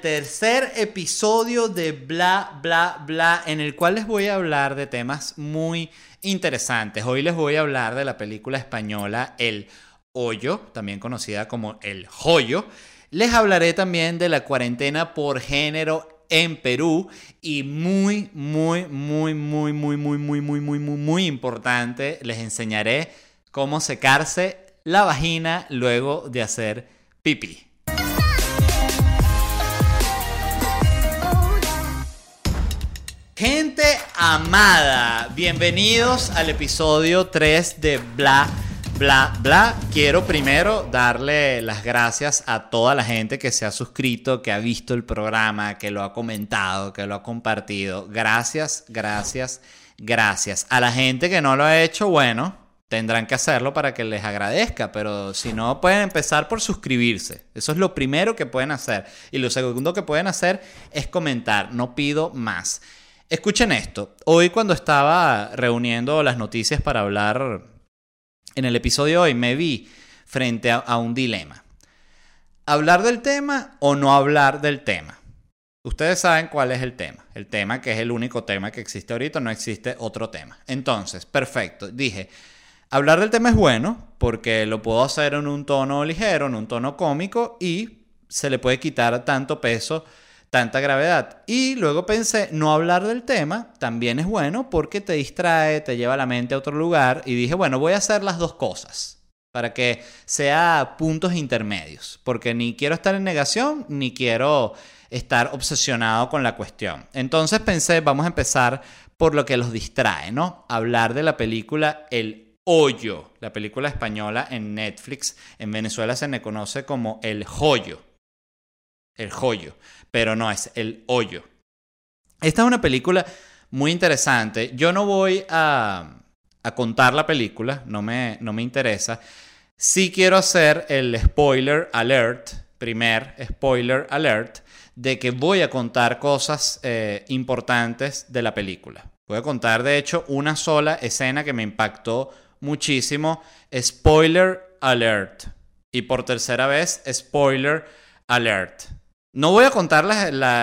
tercer episodio de Bla, Bla, Bla, en el cual les voy a hablar de temas muy interesantes. Hoy les voy a hablar de la película española El Hoyo, también conocida como El Joyo. Les hablaré también de la cuarentena por género en Perú y muy, muy, muy, muy, muy, muy, muy, muy, muy, muy, muy importante, les enseñaré cómo secarse la vagina luego de hacer pipí. Gente amada, bienvenidos al episodio 3 de Bla, Bla, Bla. Quiero primero darle las gracias a toda la gente que se ha suscrito, que ha visto el programa, que lo ha comentado, que lo ha compartido. Gracias, gracias, gracias. A la gente que no lo ha hecho, bueno, tendrán que hacerlo para que les agradezca, pero si no, pueden empezar por suscribirse. Eso es lo primero que pueden hacer. Y lo segundo que pueden hacer es comentar. No pido más. Escuchen esto. Hoy cuando estaba reuniendo las noticias para hablar en el episodio hoy, me vi frente a, un dilema. ¿Hablar del tema o no hablar del tema? Ustedes saben cuál es el tema. El tema que es el único tema que existe ahorita, no existe otro tema. Entonces, perfecto. Dije, hablar del tema es bueno porque lo puedo hacer en un tono ligero, en un tono cómico y se le puede quitar tanto peso tanta gravedad. Y luego pensé, no hablar del tema también es bueno porque te distrae, te lleva la mente a otro lugar. Y dije, bueno, voy a hacer las dos cosas para que sea puntos intermedios. Porque ni quiero estar en negación, ni quiero estar obsesionado con la cuestión. Entonces pensé, vamos a empezar por lo que los distrae, ¿no? Hablar de la película El Hoyo, la película española en Netflix. En Venezuela se le conoce como El Joyo. El Joyo pero no, es El Hoyo. Esta es una película muy interesante. Yo no voy a, contar la película, no me, no me interesa. Sí quiero hacer el spoiler alert, primer spoiler alert, de que voy a contar cosas eh, importantes de la película. Voy a contar, de hecho, una sola escena que me impactó muchísimo. Spoiler alert. Y por tercera vez, spoiler alert. No voy a contar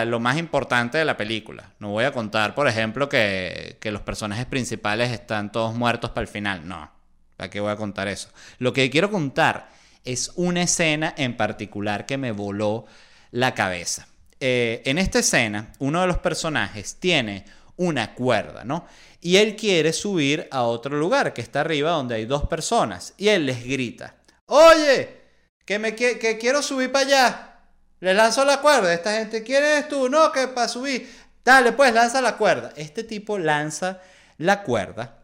lo más importante de la película. No voy a contar, por ejemplo, que, los personajes principales están todos muertos para el final. No. ¿Para qué voy a contar eso? Lo que quiero contar es una escena en particular que me voló la cabeza. Eh, en esta escena, uno de los personajes tiene una cuerda, ¿no? Y él quiere subir a otro lugar que está arriba donde hay dos personas. Y él les grita, oye, que, me, que quiero subir para allá. Le lanzo la cuerda. Esta gente, ¿quién eres tú? No, que para subir. Dale, pues, lanza la cuerda. Este tipo lanza la cuerda.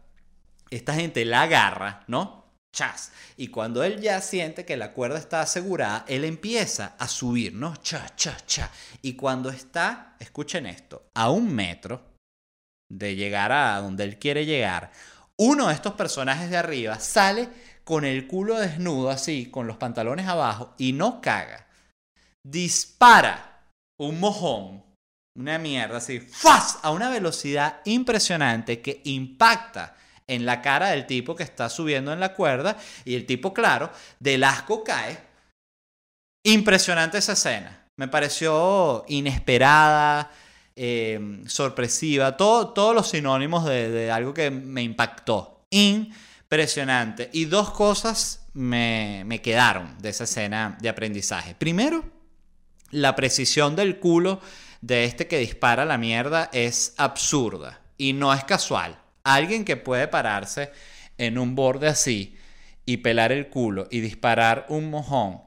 Esta gente la agarra, ¿no? Chas. Y cuando él ya siente que la cuerda está asegurada, él empieza a subir, ¿no? Cha, cha, cha. Y cuando está, escuchen esto, a un metro de llegar a donde él quiere llegar, uno de estos personajes de arriba sale con el culo desnudo así, con los pantalones abajo, y no caga dispara un mojón, una mierda así, ¡fas! a una velocidad impresionante que impacta en la cara del tipo que está subiendo en la cuerda y el tipo, claro, del asco cae. Impresionante esa escena. Me pareció inesperada, eh, sorpresiva, todo, todos los sinónimos de, de algo que me impactó. Impresionante. Y dos cosas me, me quedaron de esa escena de aprendizaje. Primero, la precisión del culo de este que dispara la mierda es absurda y no es casual. Alguien que puede pararse en un borde así y pelar el culo y disparar un mojón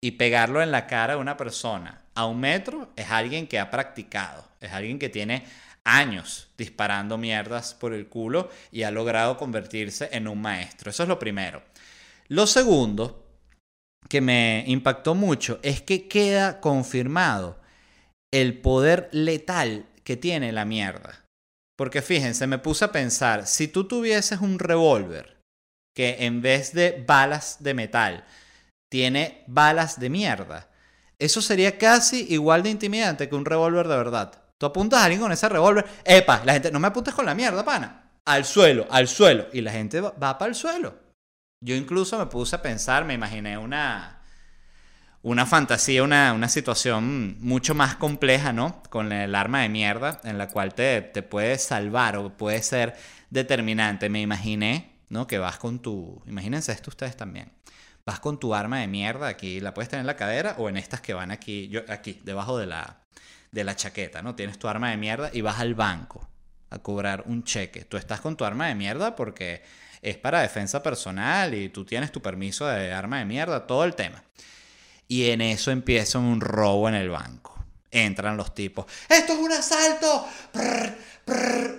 y pegarlo en la cara de una persona a un metro es alguien que ha practicado, es alguien que tiene años disparando mierdas por el culo y ha logrado convertirse en un maestro. Eso es lo primero. Lo segundo que me impactó mucho es que queda confirmado el poder letal que tiene la mierda. Porque fíjense, me puse a pensar, si tú tuvieses un revólver que en vez de balas de metal tiene balas de mierda, eso sería casi igual de intimidante que un revólver de verdad. Tú apuntas a alguien con ese revólver, epa, la gente, no me apuntes con la mierda, pana. Al suelo, al suelo. Y la gente va, va para el suelo. Yo incluso me puse a pensar, me imaginé una, una fantasía, una, una, situación mucho más compleja, ¿no? Con el arma de mierda, en la cual te, te puede salvar o puede ser determinante. Me imaginé, ¿no? Que vas con tu... Imagínense esto ustedes también. Vas con tu arma de mierda aquí, la puedes tener en la cadera o en estas que van aquí, yo, aquí, debajo de la, de la chaqueta, ¿no? Tienes tu arma de mierda y vas al banco a cobrar un cheque. Tú estás con tu arma de mierda porque es para defensa personal y tú tienes tu permiso de arma de mierda, todo el tema. Y en eso empieza un robo en el banco. Entran los tipos. ¡Esto es un asalto!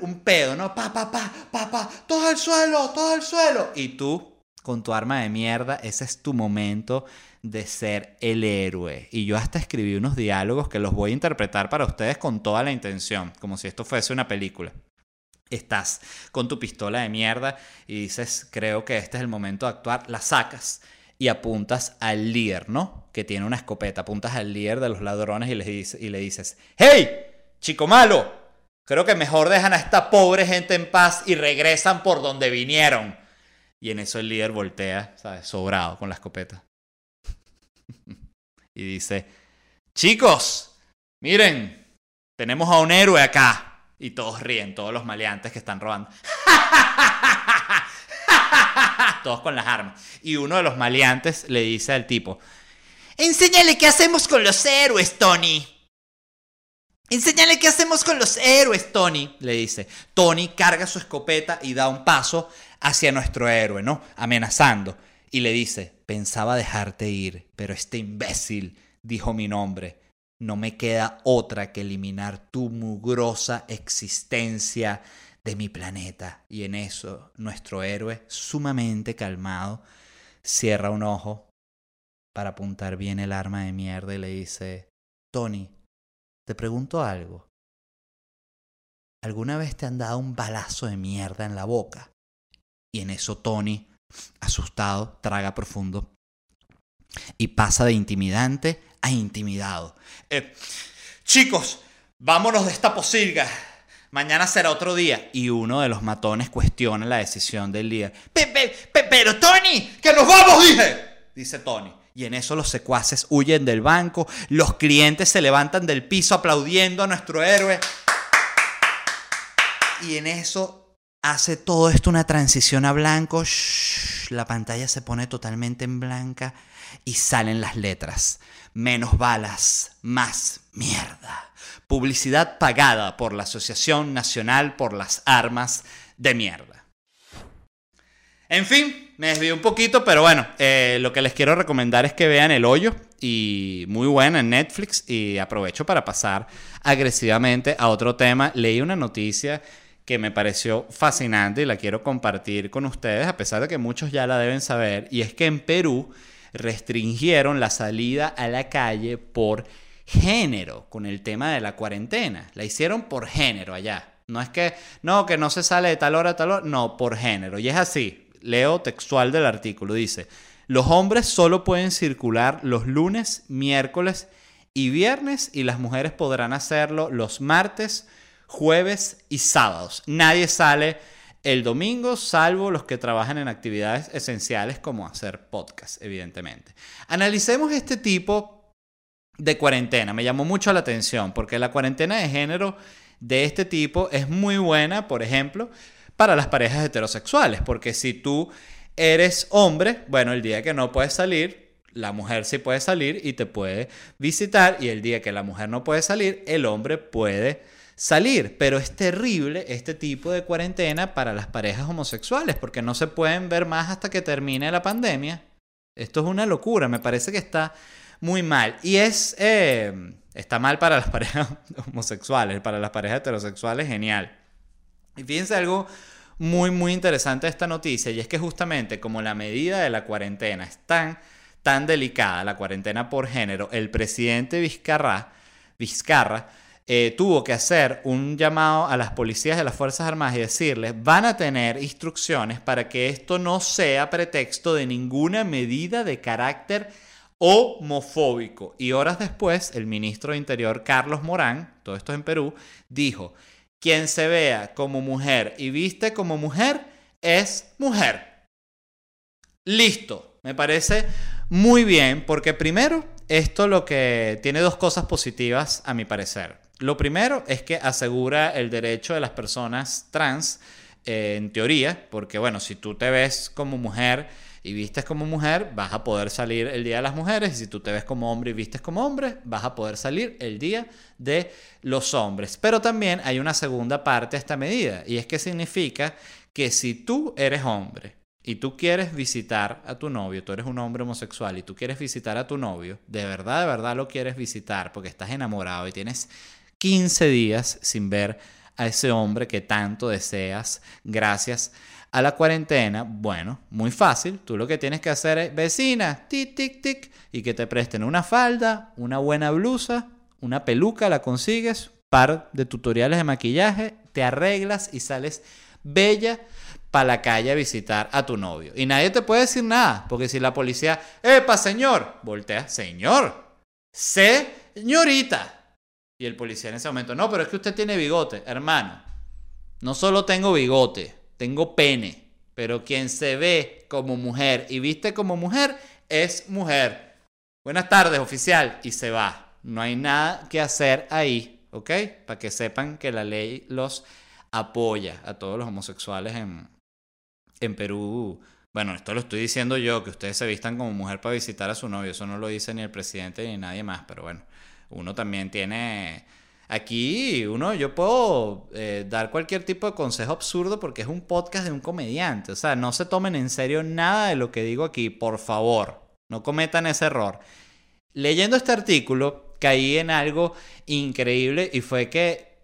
un pedo, ¿no? Pa, pa, pa, pa, pa. Todo al suelo, todo al suelo. Y tú con tu arma de mierda, ese es tu momento de ser el héroe. Y yo hasta escribí unos diálogos que los voy a interpretar para ustedes con toda la intención, como si esto fuese una película. Estás con tu pistola de mierda y dices, creo que este es el momento de actuar, la sacas y apuntas al líder, ¿no? Que tiene una escopeta, apuntas al líder de los ladrones y le, dices, y le dices, ¡Hey! Chico malo, creo que mejor dejan a esta pobre gente en paz y regresan por donde vinieron. Y en eso el líder voltea, ¿sabes? Sobrado con la escopeta. y dice, chicos, miren, tenemos a un héroe acá. Y todos ríen, todos los maleantes que están robando. todos con las armas. Y uno de los maleantes le dice al tipo, enséñale qué hacemos con los héroes, Tony. Enséñale qué hacemos con los héroes, Tony, le dice. Tony carga su escopeta y da un paso hacia nuestro héroe, ¿no? Amenazando. Y le dice, pensaba dejarte ir, pero este imbécil dijo mi nombre. No me queda otra que eliminar tu mugrosa existencia de mi planeta. Y en eso nuestro héroe, sumamente calmado, cierra un ojo para apuntar bien el arma de mierda y le dice, Tony, te pregunto algo. ¿Alguna vez te han dado un balazo de mierda en la boca? Y en eso Tony, asustado, traga profundo y pasa de intimidante a intimidado. Eh, chicos, vámonos de esta posilga. Mañana será otro día. Y uno de los matones cuestiona la decisión del líder. pero Tony, que nos vamos, dije. Dice Tony. Y en eso los secuaces huyen del banco, los clientes se levantan del piso aplaudiendo a nuestro héroe. Y en eso hace todo esto una transición a blanco, la pantalla se pone totalmente en blanca y salen las letras. Menos balas, más mierda. Publicidad pagada por la Asociación Nacional por las Armas de Mierda. En fin, me desvío un poquito, pero bueno, eh, lo que les quiero recomendar es que vean El Hoyo, y muy buena en Netflix, y aprovecho para pasar agresivamente a otro tema. Leí una noticia que me pareció fascinante y la quiero compartir con ustedes, a pesar de que muchos ya la deben saber, y es que en Perú restringieron la salida a la calle por género con el tema de la cuarentena. La hicieron por género allá. No es que, no, que no se sale de tal hora a tal hora, no, por género. Y es así, leo textual del artículo, dice, los hombres solo pueden circular los lunes, miércoles y viernes y las mujeres podrán hacerlo los martes, jueves y sábados. Nadie sale el domingo, salvo los que trabajan en actividades esenciales como hacer podcast, evidentemente. Analicemos este tipo de cuarentena. Me llamó mucho la atención porque la cuarentena de género de este tipo es muy buena, por ejemplo, para las parejas heterosexuales, porque si tú eres hombre, bueno, el día que no puedes salir, la mujer sí puede salir y te puede visitar, y el día que la mujer no puede salir, el hombre puede salir, pero es terrible este tipo de cuarentena para las parejas homosexuales, porque no se pueden ver más hasta que termine la pandemia. Esto es una locura, me parece que está muy mal. Y es, eh, está mal para las parejas homosexuales, para las parejas heterosexuales, genial. Y fíjense algo muy, muy interesante de esta noticia y es que justamente como la medida de la cuarentena es tan, tan delicada, la cuarentena por género, el presidente Vizcarra, Vizcarra eh, tuvo que hacer un llamado a las policías de las Fuerzas Armadas y decirles, van a tener instrucciones para que esto no sea pretexto de ninguna medida de carácter homofóbico. Y horas después, el ministro de Interior, Carlos Morán, todo esto en Perú, dijo, quien se vea como mujer y viste como mujer es mujer. Listo, me parece muy bien porque primero, esto lo que tiene dos cosas positivas a mi parecer. Lo primero es que asegura el derecho de las personas trans, eh, en teoría, porque bueno, si tú te ves como mujer y vistes como mujer, vas a poder salir el Día de las Mujeres. Y si tú te ves como hombre y vistes como hombre, vas a poder salir el Día de los Hombres. Pero también hay una segunda parte a esta medida, y es que significa que si tú eres hombre y tú quieres visitar a tu novio, tú eres un hombre homosexual y tú quieres visitar a tu novio, de verdad, de verdad lo quieres visitar porque estás enamorado y tienes 15 días sin ver a ese hombre que tanto deseas gracias a la cuarentena, bueno, muy fácil. Tú lo que tienes que hacer es, vecina, tic, tic, tic, y que te presten una falda, una buena blusa, una peluca, la consigues, par de tutoriales de maquillaje, te arreglas y sales bella para la calle a visitar a tu novio. Y nadie te puede decir nada, porque si la policía, ¡epa, señor! Voltea, señor, señorita. Y el policía en ese momento, no, pero es que usted tiene bigote, hermano. No solo tengo bigote, tengo pene, pero quien se ve como mujer y viste como mujer es mujer. Buenas tardes, oficial, y se va. No hay nada que hacer ahí, ¿ok? Para que sepan que la ley los apoya a todos los homosexuales en, en Perú. Bueno, esto lo estoy diciendo yo, que ustedes se vistan como mujer para visitar a su novio. Eso no lo dice ni el presidente ni nadie más, pero bueno, uno también tiene Aquí uno, yo puedo eh, dar cualquier tipo de consejo absurdo porque es un podcast de un comediante. O sea, no se tomen en serio nada de lo que digo aquí, por favor. No cometan ese error. Leyendo este artículo, caí en algo increíble y fue que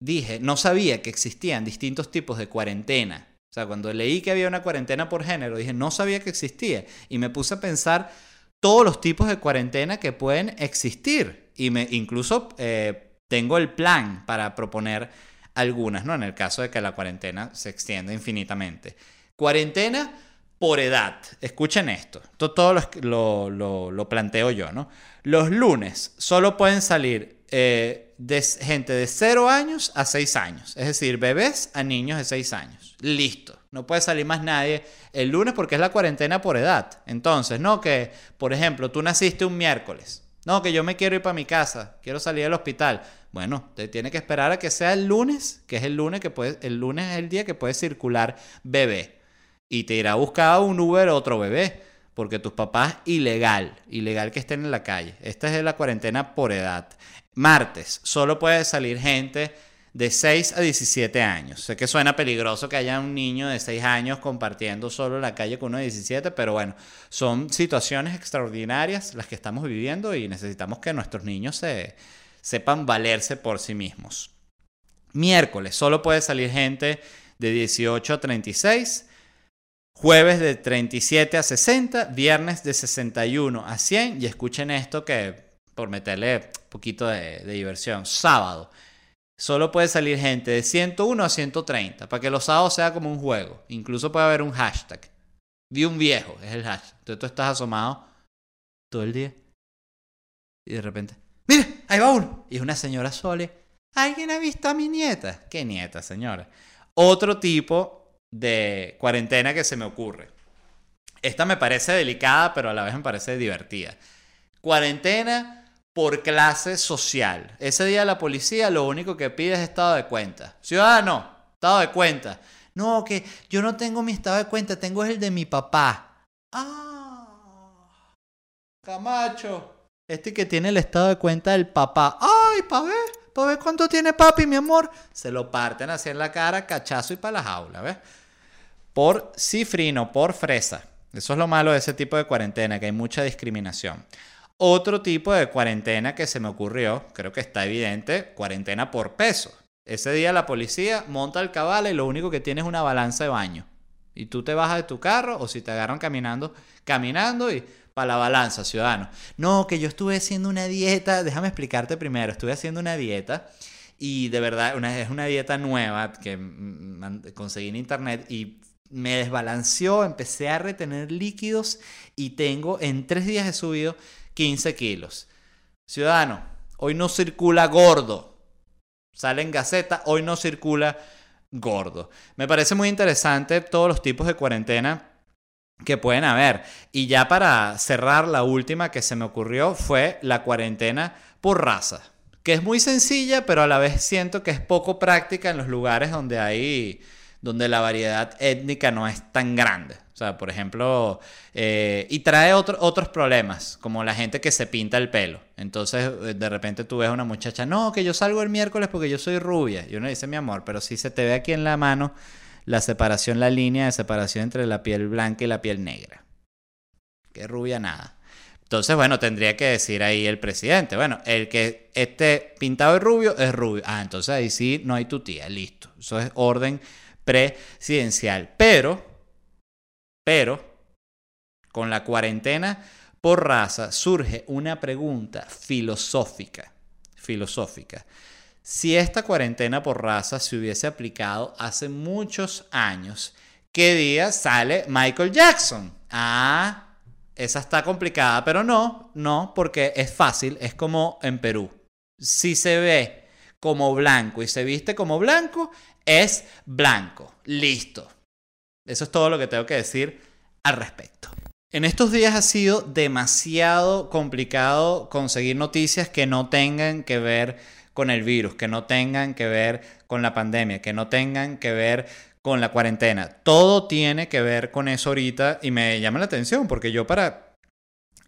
dije, no sabía que existían distintos tipos de cuarentena. O sea, cuando leí que había una cuarentena por género, dije, no sabía que existía. Y me puse a pensar todos los tipos de cuarentena que pueden existir. Y me incluso... Eh, tengo el plan para proponer algunas, ¿no? En el caso de que la cuarentena se extienda infinitamente. Cuarentena por edad. Escuchen esto. todo lo, lo, planteo yo, ¿no? Los lunes solo pueden salir eh, gente de 0 años a 6 años. Es decir, bebés a niños de 6 años. Listo. No puede salir más nadie el lunes porque es la cuarentena por edad. Entonces, no que, por ejemplo, tú naciste un miércoles. No, que yo me quiero ir para mi casa, quiero salir del hospital. Bueno, te tiene que esperar a que sea el lunes, que es el lunes que puede, el lunes es el día que puede circular bebé. Y te irá a buscar un Uber otro bebé, porque tus papás ilegal, ilegal que estén en la calle. Esta es la cuarentena por edad. Martes, solo puede salir gente de 6 a 17 años. Sé que suena peligroso que haya un niño de 6 años compartiendo solo la calle con uno de 17, pero bueno, son situaciones extraordinarias las que estamos viviendo y necesitamos que nuestros niños se, sepan valerse por sí mismos. Miércoles, solo puede salir gente de 18 a 36. Jueves de 37 a 60, viernes de 61 a 100 y escuchen esto que por meterle un poquito de, de diversión, sábado solo puede salir gente de 101 a 130, para que los sábados sea como un juego. Incluso puede haber un hashtag. Vi un viejo, es el hashtag. Entonces tú estás asomado todo el día. Y de repente, ¡mire! Ahí va uno. Y es una señora Sole. ¿Alguien ha visto a mi nieta? ¿Qué nieta, señora? Otro tipo de cuarentena que se me ocurre. Esta me parece delicada, pero a la vez me parece divertida. Cuarentena por clase social. Ese día la policía lo único que pide es estado de cuenta. Ciudadano, estado de cuenta. No, que yo no tengo mi estado de cuenta, tengo el de mi papá. Ah, Camacho. Este que tiene el estado de cuenta del papá. Ay, pa' ver, pa' ver cuánto tiene papi, mi amor. Se lo parten así en la cara, cachazo y para la jaula, ¿ves? Por cifrino, por fresa. Eso es lo malo de ese tipo de cuarentena, que hay mucha discriminación. Otro tipo de cuarentena que se me ocurrió, creo que está evidente, cuarentena por peso. Ese día la policía monta el caballo y lo único que tiene es una balanza de baño. Y tú te bajas de tu carro o si te agarran caminando, caminando y para la balanza, ciudadano. No, que yo estuve haciendo una dieta, déjame explicarte primero, estuve haciendo una dieta y de verdad es una dieta nueva que conseguí en internet y me desbalanceó, empecé a retener líquidos y tengo, en tres días he subido 15 kilos. Ciudadano, hoy no circula gordo. Sale en Gaceta, hoy no circula gordo. Me parece muy interesante todos los tipos de cuarentena que pueden haber. Y ya para cerrar, la última que se me ocurrió fue la cuarentena por raza, que es muy sencilla, pero a la vez siento que es poco práctica en los lugares donde hay donde la variedad étnica no es tan grande. Sea, por ejemplo, eh, y trae otros problemas, como la gente que se pinta el pelo. Entonces, eh, de repente tú ves a una muchacha, no, que yo salgo el miércoles porque yo soy rubia. Y uno dice, mi amor, pero si se te ve aquí en la mano la separación, la línea de separación entre la piel blanca y la piel negra. Que rubia nada. Entonces, bueno, tendría que decir ahí el presidente, bueno, el que esté pintado de rubio es rubio. Ah, entonces ahí sí no hay tu tía, listo. Eso es orden presidencial. Pero, pero, con la cuarentena por raza surge una pregunta filosófica, filosófica. Si esta cuarentena por raza se hubiese aplicado hace muchos años, ¿qué día sale Michael Jackson? Ah, esa está complicada, pero no, no, porque es fácil, es como en Perú. Si se ve como blanco y se viste como blanco, es blanco. Listo. Eso es todo lo que tengo que decir al respecto. En estos días ha sido demasiado complicado conseguir noticias que no tengan que ver con el virus, que no tengan que ver con la pandemia, que no tengan que ver con la cuarentena. Todo tiene que ver con eso ahorita y me llama la atención porque yo para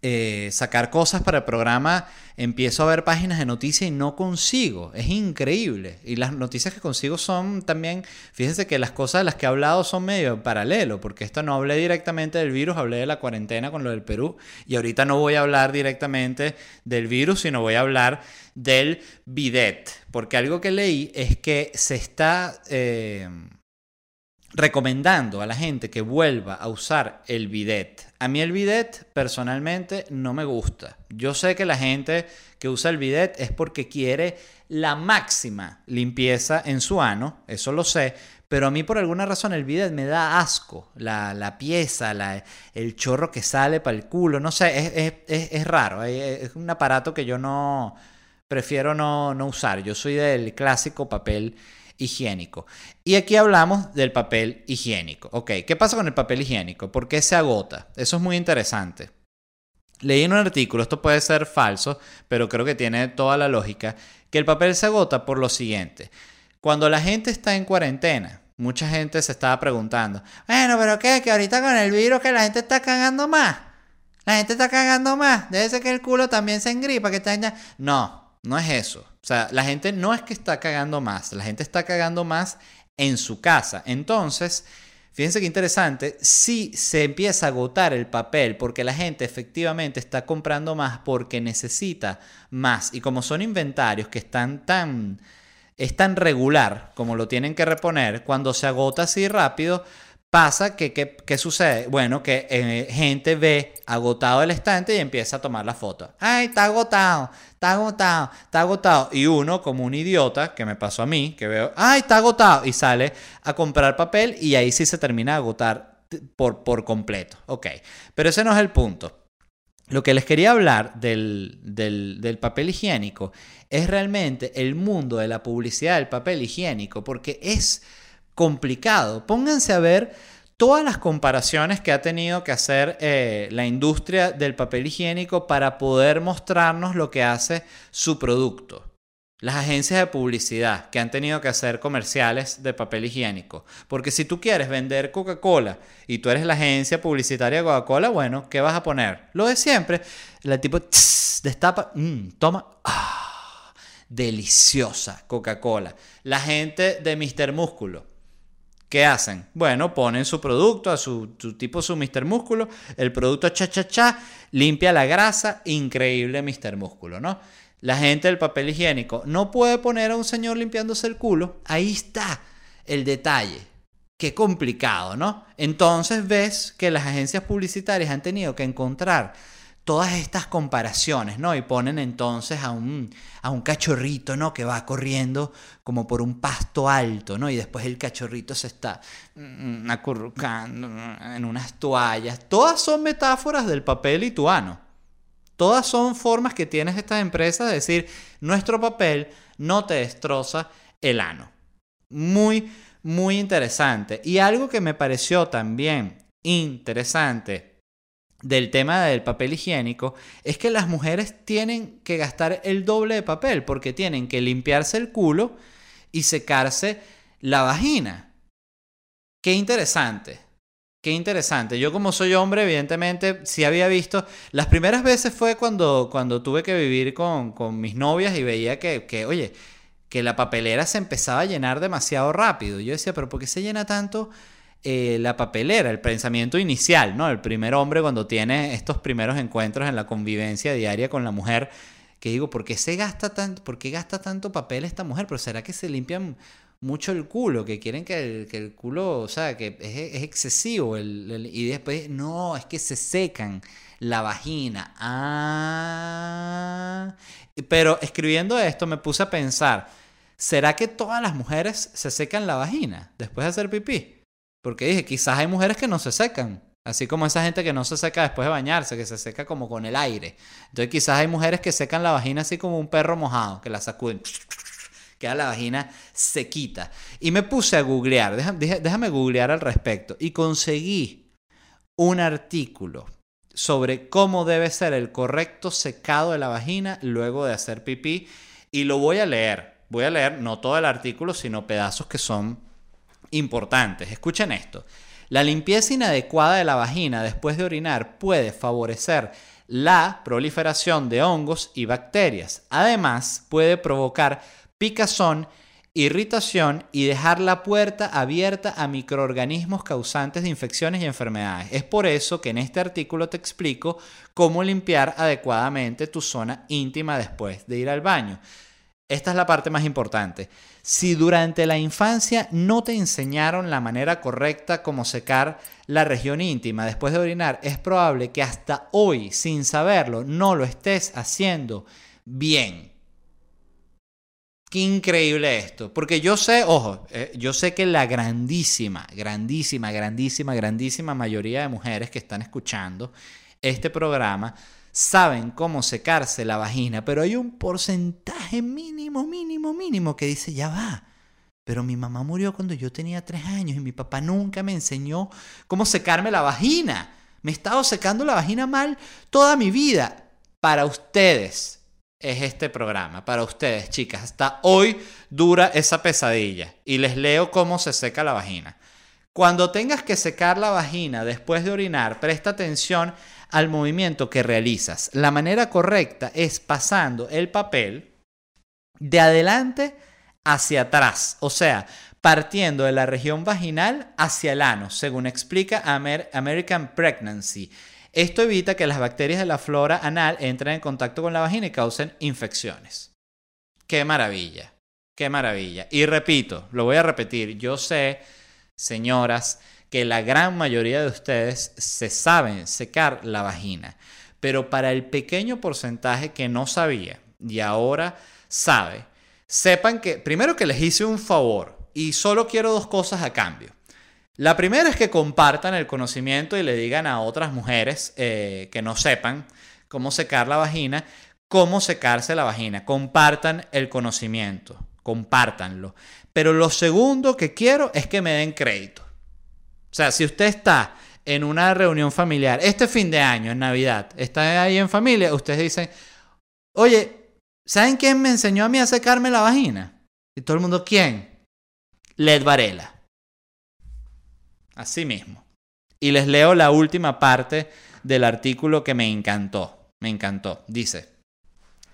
eh, sacar cosas para el programa, empiezo a ver páginas de noticias y no consigo. Es increíble. Y las noticias que consigo son también, fíjense que las cosas de las que he hablado son medio en paralelo, porque esto no hablé directamente del virus, hablé de la cuarentena con lo del Perú. Y ahorita no voy a hablar directamente del virus, sino voy a hablar del bidet. Porque algo que leí es que se está... Eh, recomendando a la gente que vuelva a usar el bidet. A mí el bidet personalmente no me gusta. Yo sé que la gente que usa el bidet es porque quiere la máxima limpieza en su ano, eso lo sé, pero a mí por alguna razón el bidet me da asco, la, pieza, el chorro que sale para el culo, no sé, es, raro, es un aparato que yo no prefiero no, no usar, yo soy del clásico papel higiénico. Y aquí hablamos del papel higiénico. Ok, ¿qué pasa con el papel higiénico? ¿Por qué se agota? Eso es muy interesante. Leí en un artículo, esto puede ser falso, pero creo que tiene toda la lógica, que el papel se agota por lo siguiente. Cuando la gente está en cuarentena, mucha gente se estaba preguntando, bueno, pero ¿qué? Que ahorita con el virus que la gente está cagando más. La gente está cagando más. Debe ser que el culo también se engripa, que está... No, no es eso. O sea, la gente no es que está cagando más, la gente está cagando más en su casa. Entonces, fíjense qué interesante, si se empieza a agotar el papel porque la gente efectivamente está comprando más porque necesita más y como son inventarios que están tan es tan regular como lo tienen que reponer, cuando se agota así rápido, pasa que, ¿qué sucede? Bueno, que eh, gente ve agotado el estante y empieza a tomar la foto. ¡Ay, está agotado! Está agotado, está agotado. Y uno, como un idiota, que me pasó a mí, que veo, ¡ay, está agotado! Y sale a comprar papel y ahí sí se termina de agotar por, por completo. Ok, pero ese no es el punto. Lo que les quería hablar del, del, del, papel higiénico es realmente el mundo de la publicidad del papel higiénico, porque es complicado. Pónganse a ver todas las comparaciones que ha tenido que hacer eh, la industria del papel higiénico para poder mostrarnos lo que hace su producto. Las agencias de publicidad que han tenido que hacer comerciales de papel higiénico. Porque si tú quieres vender Coca-Cola y tú eres la agencia publicitaria de Coca-Cola, bueno, ¿qué vas a poner? Lo de siempre. El tipo destapa, mm, toma, ah, deliciosa Coca-Cola. La gente de Mr. Músculo ¿Qué hacen? Bueno, ponen su producto, a su, tipo su Mr. Músculo, el producto cha cha cha, limpia la grasa, increíble Mr. Músculo, ¿no? la gente del papel higiénico no puede poner a un señor limpiándose el culo, ahí está el detalle. Qué complicado, ¿no? Entonces ves que las agencias publicitarias han tenido que encontrar todas estas comparaciones, ¿no? Y ponen entonces a un, a un cachorrito, ¿no? Que va corriendo como por un pasto alto, ¿no? Y después el cachorrito se está mm, acurrucando en unas toallas. Todas son metáforas del papel lituano. Todas son formas que tienes estas empresas de decir, nuestro papel no te destroza el ano. Muy, muy interesante. Y algo que me pareció también interesante del tema del papel higiénico es que las mujeres tienen que gastar el doble de papel porque tienen que limpiarse el culo y secarse la vagina. Qué interesante. Qué interesante. Yo como soy hombre, evidentemente, sí había visto... Las primeras veces fue cuando, cuando tuve que vivir con, con mis novias y veía que, que, oye, que la papelera se empezaba a llenar demasiado rápido. Yo decía, pero ¿por qué se llena tanto eh, la papelera? El pensamiento inicial, ¿no? El primer hombre cuando tiene estos primeros encuentros en la convivencia diaria con la mujer, que digo, ¿por qué se gasta tanto, qué gasta tanto papel esta mujer? Pero ¿será que se limpian mucho el culo? Que quieren que el, culo, o sea, que es, excesivo. y después, no, es que se secan la vagina. Ah. Pero escribiendo esto me puse a pensar, ¿será que todas las mujeres se secan la vagina después de hacer pipí? Porque dije, quizás hay mujeres que no se secan. Así como esa gente que no se seca después de bañarse, que se seca como con el aire. Entonces quizás hay mujeres que secan la vagina así como un perro mojado, que la sacuden. Queda la vagina sequita. Y me puse a googlear, déjame, déjame googlear al respecto. Y conseguí un artículo sobre cómo debe ser el correcto secado de la vagina luego de hacer pipí. Y lo voy a leer. Voy a leer no todo el artículo, sino pedazos que son importantes. Escuchen esto. La limpieza inadecuada de la vagina después de orinar puede favorecer la proliferación de hongos y bacterias. Además, puede provocar picazón irritación y dejar la puerta abierta a microorganismos causantes de infecciones y enfermedades. Es por eso que en este artículo te explico cómo limpiar adecuadamente tu zona íntima después de ir al baño. Esta es la parte más importante. Si durante la infancia no te enseñaron la manera correcta como secar la región íntima después de orinar, es probable que hasta hoy, sin saberlo, no lo estés haciendo bien. Qué increíble esto. Porque yo sé, ojo, eh, yo sé que la grandísima, grandísima, grandísima, grandísima mayoría de mujeres que están escuchando este programa saben cómo secarse la vagina, pero hay un porcentaje mínimo, mínimo, mínimo que dice, ya va. Pero mi mamá murió cuando yo tenía tres años y mi papá nunca me enseñó cómo secarme la vagina. Me he estado secando la vagina mal toda mi vida. Para ustedes, es este programa para ustedes, chicas. Hasta hoy dura esa pesadilla y les leo cómo se seca la vagina. Cuando tengas que secar la vagina después de orinar, presta atención al movimiento que realizas. La manera correcta es pasando el papel de adelante hacia atrás, o sea, partiendo de la región vaginal hacia el ano, según explica American Pregnancy. Esto evita que las bacterias de la flora anal entren en contacto con la vagina y causen infecciones. Qué maravilla, qué maravilla. Y repito, lo voy a repetir, yo sé, señoras, que la gran mayoría de ustedes se saben secar la vagina, pero para el pequeño porcentaje que no sabía y ahora sabe, sepan que primero que les hice un favor y solo quiero dos cosas a cambio. La primera es que compartan el conocimiento y le digan a otras mujeres eh, que no sepan cómo secar la vagina, cómo secarse la vagina. Compartan el conocimiento, compártanlo. Pero lo segundo que quiero es que me den crédito. O sea, si usted está en una reunión familiar, este fin de año, en Navidad, está ahí en familia, ustedes dicen, oye, ¿saben quién me enseñó a mí a secarme la vagina? Y todo el mundo, ¿quién? Led Varela. Así mismo. Y les leo la última parte del artículo que me encantó. Me encantó. Dice,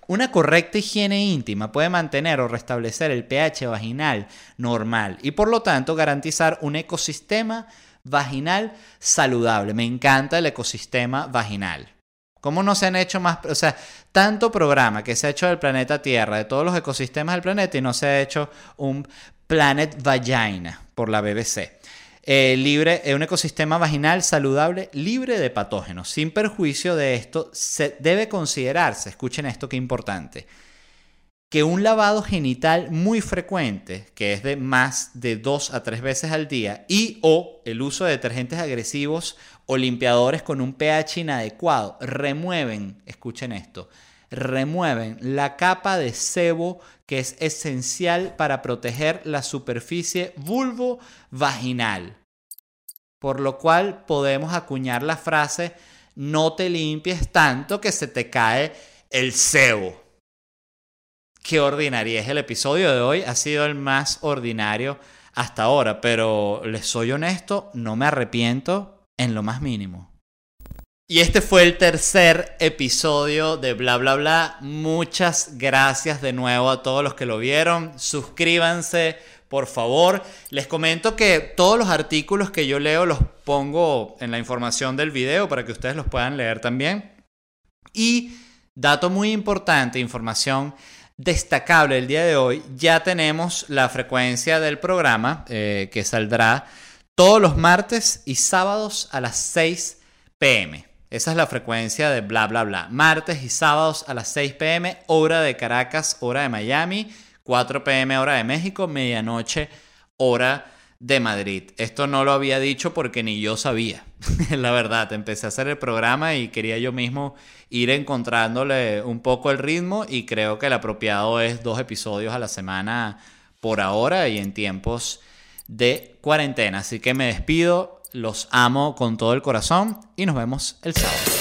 una correcta higiene íntima puede mantener o restablecer el pH vaginal normal y por lo tanto garantizar un ecosistema vaginal saludable. Me encanta el ecosistema vaginal. ¿Cómo no se han hecho más, o sea, tanto programa que se ha hecho del planeta Tierra, de todos los ecosistemas del planeta y no se ha hecho un Planet Vagina por la BBC? Eh, libre, un ecosistema vaginal saludable, libre de patógenos. Sin perjuicio de esto, se debe considerarse, escuchen esto que importante, que un lavado genital muy frecuente, que es de más de dos a tres veces al día, y o el uso de detergentes agresivos o limpiadores con un pH inadecuado remueven, escuchen esto, remueven la capa de sebo que es esencial para proteger la superficie vulvo-vaginal. Por lo cual podemos acuñar la frase no te limpies tanto que se te cae el sebo. Qué ordinaria es el episodio de hoy, ha sido el más ordinario hasta ahora, pero les soy honesto, no me arrepiento en lo más mínimo. Y este fue el tercer episodio de Bla Bla Bla. Muchas gracias de nuevo a todos los que lo vieron. Suscríbanse, por favor. Les comento que todos los artículos que yo leo los pongo en la información del video para que ustedes los puedan leer también. Y dato muy importante, información destacable el día de hoy, ya tenemos la frecuencia del programa eh, que saldrá todos los martes y sábados a las 6 pm. Esa es la frecuencia de bla bla bla. Martes y sábados a las 6 pm, hora de Caracas, hora de Miami, 4 pm, hora de México, medianoche, hora de Madrid. Esto no lo había dicho porque ni yo sabía. la verdad, empecé a hacer el programa y quería yo mismo ir encontrándole un poco el ritmo y creo que el apropiado es dos episodios a la semana por ahora y en tiempos de cuarentena. Así que me despido, los amo con todo el corazón y nos vemos el sábado.